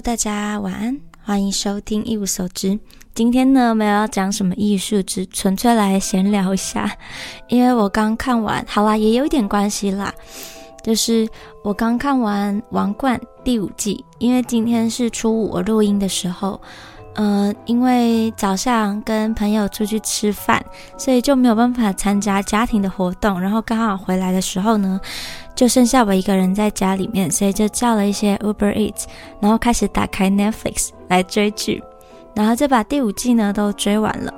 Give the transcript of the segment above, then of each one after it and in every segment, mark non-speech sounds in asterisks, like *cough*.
大家晚安，欢迎收听一无所知。今天呢，没有要讲什么艺术，只纯粹来闲聊一下。因为我刚看完，好啦，也有一点关系啦，就是我刚看完《王冠》第五季。因为今天是初五，我录音的时候，呃，因为早上跟朋友出去吃饭，所以就没有办法参加家庭的活动。然后刚好回来的时候呢。就剩下我一个人在家里面，所以就叫了一些 Uber Eats，然后开始打开 Netflix 来追剧，然后就把第五季呢都追完了。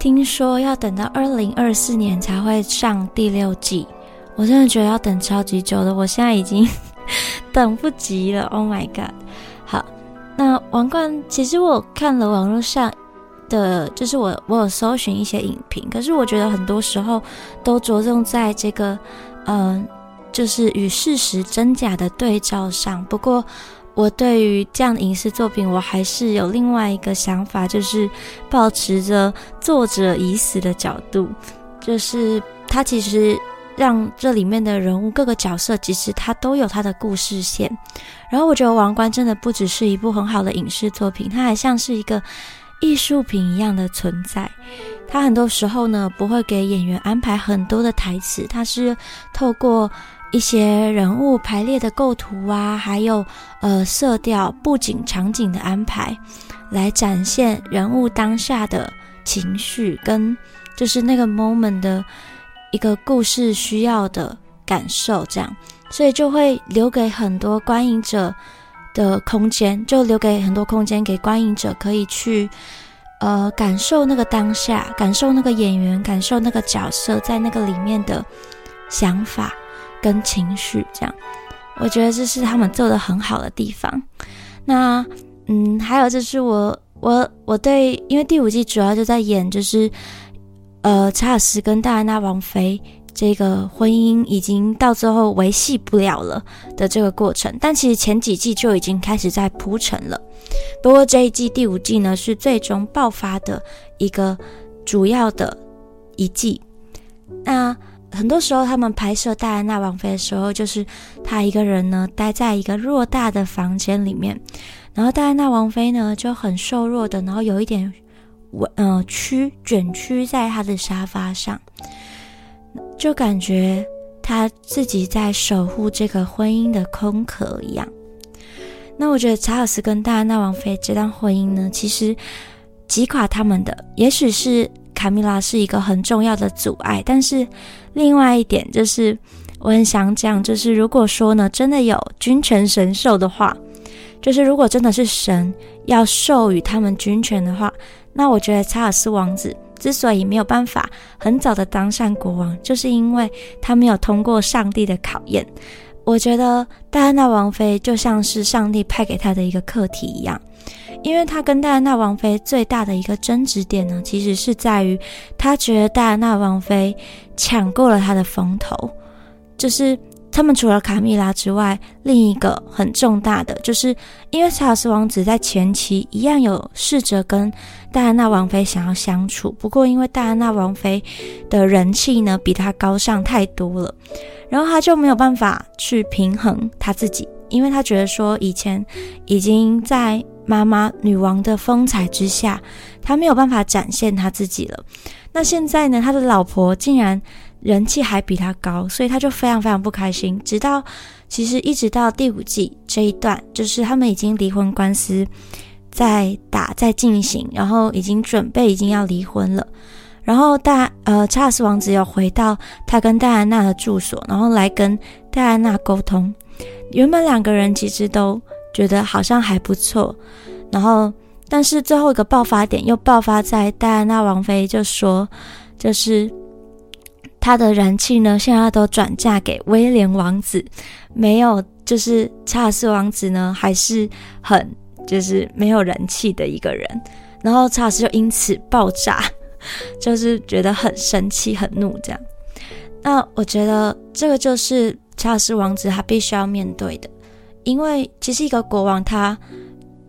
听说要等到二零二四年才会上第六季，我真的觉得要等超级久的，我现在已经 *laughs* 等不及了。Oh my god！那王冠其实我看了网络上的，就是我我有搜寻一些影评，可是我觉得很多时候都着重在这个，嗯。就是与事实真假的对照上。不过，我对于这样的影视作品，我还是有另外一个想法，就是保持着作者已死的角度，就是他其实让这里面的人物各个角色，其实他都有他的故事线。然后，我觉得《王冠》真的不只是一部很好的影视作品，它还像是一个艺术品一样的存在。它很多时候呢，不会给演员安排很多的台词，它是透过。一些人物排列的构图啊，还有呃色调、布景、场景的安排，来展现人物当下的情绪跟就是那个 moment 的一个故事需要的感受，这样，所以就会留给很多观影者的空间，就留给很多空间给观影者可以去呃感受那个当下，感受那个演员，感受那个角色在那个里面的想法。跟情绪这样，我觉得这是他们做的很好的地方。那嗯，还有就是我我我对，因为第五季主要就在演就是呃查尔斯跟戴安娜王妃这个婚姻已经到最后维系不了了的这个过程，但其实前几季就已经开始在铺陈了。不过这一季第五季呢是最终爆发的一个主要的一季。那。很多时候，他们拍摄戴安娜王妃的时候，就是她一个人呢，待在一个偌大的房间里面，然后戴安娜王妃呢就很瘦弱的，然后有一点我呃屈卷曲在他的沙发上，就感觉他自己在守护这个婚姻的空壳一样。那我觉得查尔斯跟戴安娜王妃这段婚姻呢，其实击垮他们的，也许是。卡米拉是一个很重要的阻碍，但是另外一点就是，我很想讲，就是如果说呢，真的有君权神授的话，就是如果真的是神要授予他们君权的话，那我觉得查尔斯王子之所以没有办法很早的当上国王，就是因为他没有通过上帝的考验。我觉得戴安娜王妃就像是上帝派给他的一个课题一样。因为他跟戴安娜王妃最大的一个争执点呢，其实是在于他觉得戴安娜王妃抢过了他的风头，就是他们除了卡米拉之外，另一个很重大的，就是因为查尔斯王子在前期一样有试着跟戴安娜王妃想要相处，不过因为戴安娜王妃的人气呢比他高上太多了，然后他就没有办法去平衡他自己，因为他觉得说以前已经在。妈妈女王的风采之下，他没有办法展现他自己了。那现在呢？他的老婆竟然人气还比他高，所以他就非常非常不开心。直到其实一直到第五季这一段，就是他们已经离婚官司在打在进行，然后已经准备已经要离婚了。然后大呃查尔斯王子要回到他跟戴安娜的住所，然后来跟戴安娜沟通。原本两个人其实都。觉得好像还不错，然后，但是最后一个爆发点又爆发在戴安娜王妃就说，就是他的人气呢，现在都转嫁给威廉王子，没有，就是查尔斯王子呢，还是很就是没有人气的一个人，然后查尔斯就因此爆炸，*laughs* 就是觉得很生气、很怒这样。那我觉得这个就是查尔斯王子他必须要面对的。因为其实一个国王，他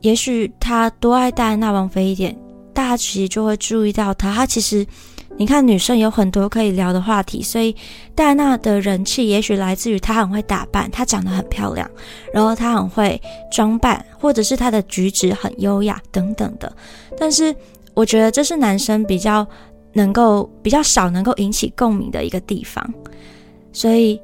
也许他多爱戴安娜王妃一点，大家其实就会注意到他。他其实你看女生有很多可以聊的话题，所以戴安娜的人气也许来自于她很会打扮，她长得很漂亮，然后她很会装扮，或者是她的举止很优雅等等的。但是我觉得这是男生比较能够比较少能够引起共鸣的一个地方，所以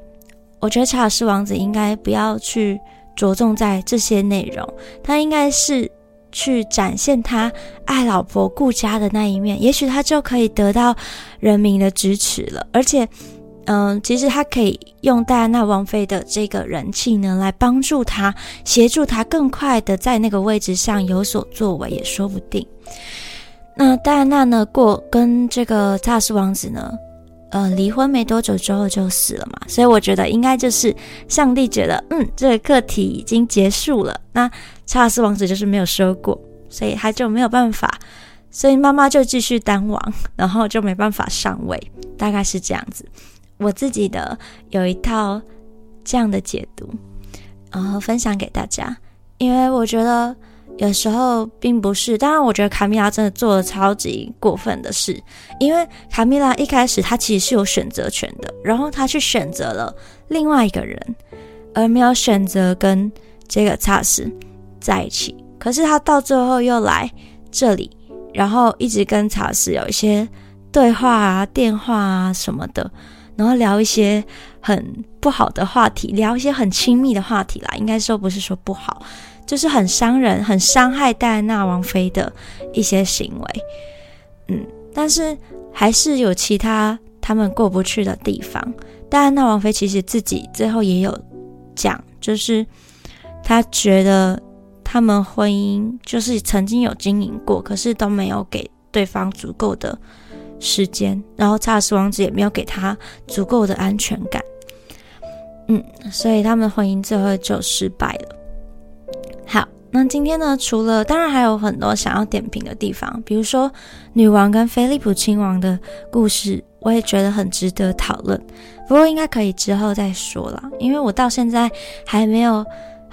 我觉得查尔斯王子应该不要去着重在这些内容，他应该是。去展现他爱老婆顾家的那一面，也许他就可以得到人民的支持了。而且，嗯，其实他可以用戴安娜王妃的这个人气呢，来帮助他，协助他更快的在那个位置上有所作为，也说不定。那戴安娜呢，过跟这个查尔斯王子呢，呃，离婚没多久之后就死了嘛，所以我觉得应该就是上帝觉得，嗯，这个课题已经结束了。那查尔斯王子就是没有收过，所以他就没有办法，所以妈妈就继续当王，*laughs* 然后就没办法上位，大概是这样子。我自己的有一套这样的解读，然后分享给大家，因为我觉得有时候并不是，当然我觉得卡米拉真的做了超级过分的事，因为卡米拉一开始她其实是有选择权的，然后她去选择了另外一个人，而没有选择跟这个查斯。在一起，可是他到最后又来这里，然后一直跟查斯有一些对话啊、电话啊什么的，然后聊一些很不好的话题，聊一些很亲密的话题啦。应该说不是说不好，就是很伤人、很伤害戴安娜王妃的一些行为。嗯，但是还是有其他他们过不去的地方。戴安娜王妃其实自己最后也有讲，就是她觉得。他们婚姻就是曾经有经营过，可是都没有给对方足够的时间，然后查尔斯王子也没有给他足够的安全感，嗯，所以他们婚姻最后就失败了。那今天呢，除了当然还有很多想要点评的地方，比如说女王跟菲利普亲王的故事，我也觉得很值得讨论，不过应该可以之后再说了，因为我到现在还没有。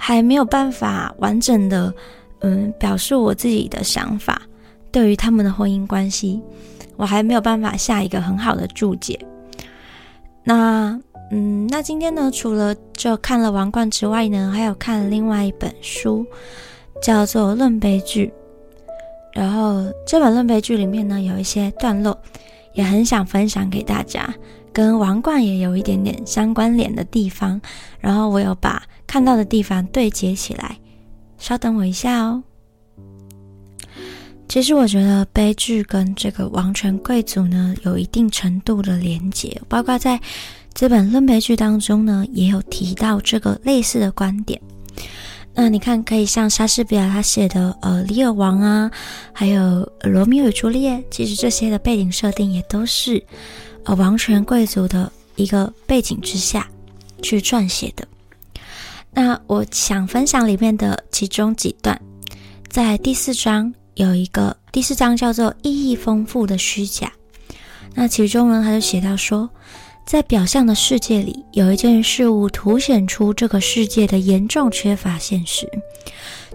还没有办法完整的，嗯，表述我自己的想法。对于他们的婚姻关系，我还没有办法下一个很好的注解。那，嗯，那今天呢，除了就看了《王冠》之外呢，还有看另外一本书，叫做《论悲剧》。然后这本《论悲剧》里面呢，有一些段落，也很想分享给大家。跟王冠也有一点点相关联的地方，然后我有把看到的地方对接起来。稍等我一下哦。其实我觉得悲剧跟这个王权贵族呢有一定程度的连结，包括在这本论悲剧当中呢也有提到这个类似的观点。那你看，可以像莎士比亚他写的呃《李尔王》啊，还有《罗密欧与朱丽叶》，其实这些的背景设定也都是。呃，王权贵族的一个背景之下去撰写的。那我想分享里面的其中几段，在第四章有一个第四章叫做意义丰富的虚假。那其中呢，他就写到说，在表象的世界里，有一件事物凸显出这个世界的严重缺乏现实。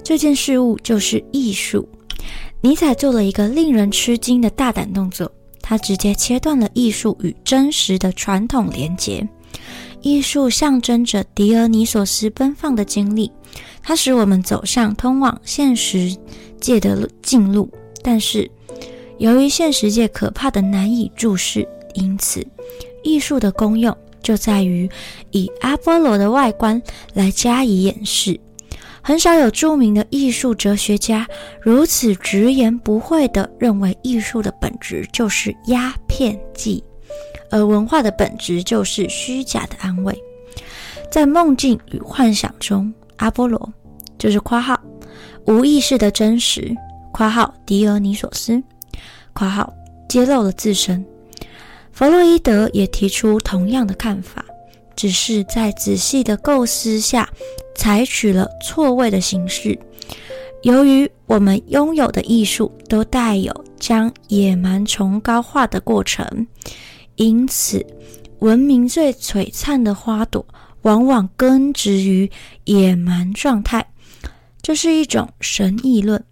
这件事物就是艺术。尼采做了一个令人吃惊的大胆动作。他直接切断了艺术与真实的传统连结。艺术象征着狄俄尼索斯奔放的经历，它使我们走上通往现实界的近路。但是，由于现实界可怕的难以注视，因此，艺术的功用就在于以阿波罗的外观来加以掩饰。很少有著名的艺术哲学家如此直言不讳地认为，艺术的本质就是鸦片剂，而文化的本质就是虚假的安慰。在梦境与幻想中，阿波罗就是括号无意识的真实括号狄俄尼索斯括号揭露了自身。弗洛伊德也提出同样的看法。只是在仔细的构思下，采取了错位的形式。由于我们拥有的艺术都带有将野蛮崇高化的过程，因此，文明最璀璨的花朵往往根植于野蛮状态。这是一种神议论。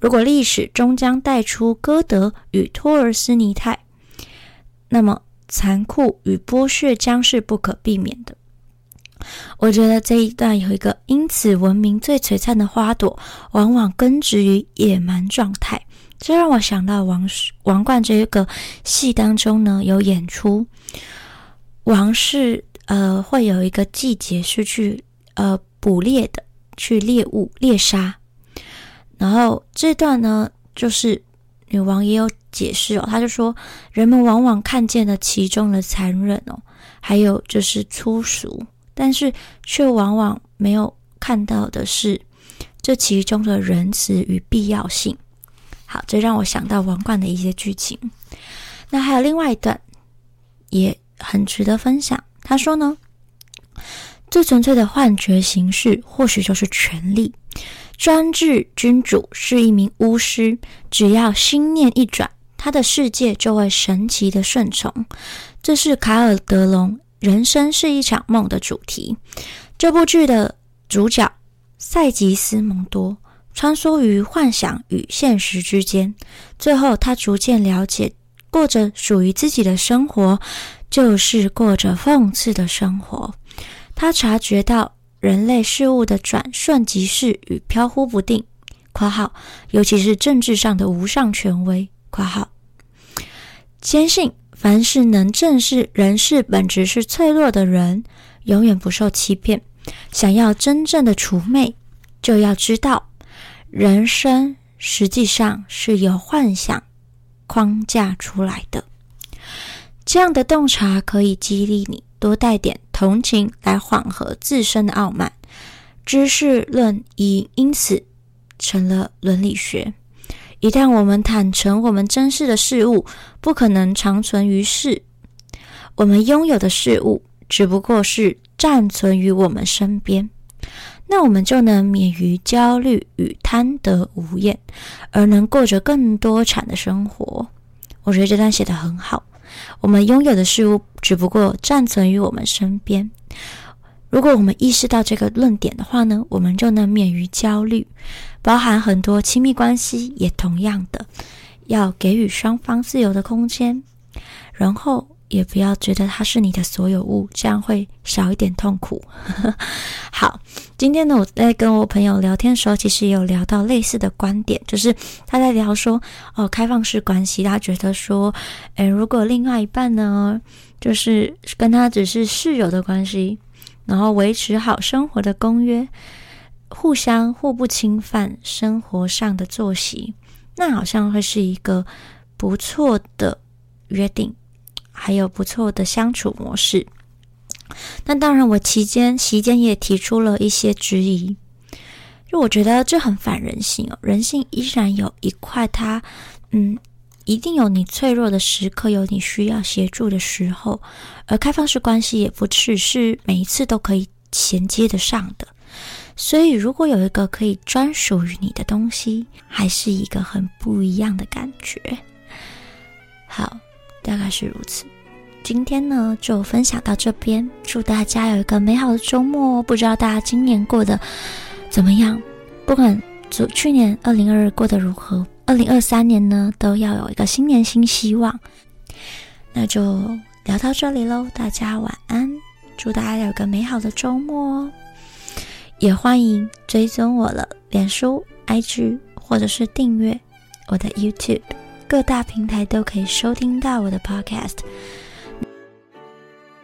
如果历史终将带出歌德与托尔斯尼泰，那么残酷与剥削将是不可避免的。我觉得这一段有一个因此闻名最璀璨的花朵，往往根植于野蛮状态。这让我想到王王冠这一个戏当中呢，有演出王室呃会有一个季节是去呃捕猎的，去猎物猎杀。然后这段呢，就是女王也有解释哦，她就说人们往往看见了其中的残忍哦，还有就是粗俗，但是却往往没有看到的是这其中的仁慈与必要性。好，这让我想到王冠的一些剧情。那还有另外一段也很值得分享。他说呢，最纯粹的幻觉形式或许就是权力。专制君主是一名巫师，只要心念一转，他的世界就会神奇的顺从。这是卡尔德隆《人生是一场梦》的主题。这部剧的主角塞吉斯蒙多。穿梭于幻想与现实之间，最后他逐渐了解，过着属于自己的生活，就是过着讽刺的生活。他察觉到人类事物的转瞬即逝与飘忽不定（括号尤其是政治上的无上权威）（括号坚信凡是能正视人事本质是脆弱的人，永远不受欺骗。想要真正的除魅，就要知道。人生实际上是由幻想框架出来的。这样的洞察可以激励你多带点同情来缓和自身的傲慢。知识论已因此成了伦理学。一旦我们坦诚我们珍视的事物不可能长存于世，我们拥有的事物只不过是暂存于我们身边。那我们就能免于焦虑与贪得无厌，而能过着更多产的生活。我觉得这段写得很好。我们拥有的事物只不过暂存于我们身边。如果我们意识到这个论点的话呢，我们就能免于焦虑。包含很多亲密关系也同样的，要给予双方自由的空间，然后。也不要觉得它是你的所有物，这样会少一点痛苦。*laughs* 好，今天呢，我在跟我朋友聊天的时候，其实有聊到类似的观点，就是他在聊说，哦，开放式关系，他觉得说，诶，如果另外一半呢，就是跟他只是室友的关系，然后维持好生活的公约，互相互不侵犯生活上的作息，那好像会是一个不错的约定。还有不错的相处模式，那当然，我期间期间也提出了一些质疑，就我觉得这很反人性哦。人性依然有一块，它嗯，一定有你脆弱的时刻，有你需要协助的时候，而开放式关系也不只是每一次都可以衔接得上的。所以，如果有一个可以专属于你的东西，还是一个很不一样的感觉。好。大概是如此，今天呢就分享到这边，祝大家有一个美好的周末。不知道大家今年过得怎么样？不管昨去年二零二二过得如何，二零二三年呢都要有一个新年新希望。那就聊到这里喽，大家晚安，祝大家有个美好的周末哦！也欢迎追踪我的脸书、IG，或者是订阅我的 YouTube。各大平台都可以收听到我的 Podcast。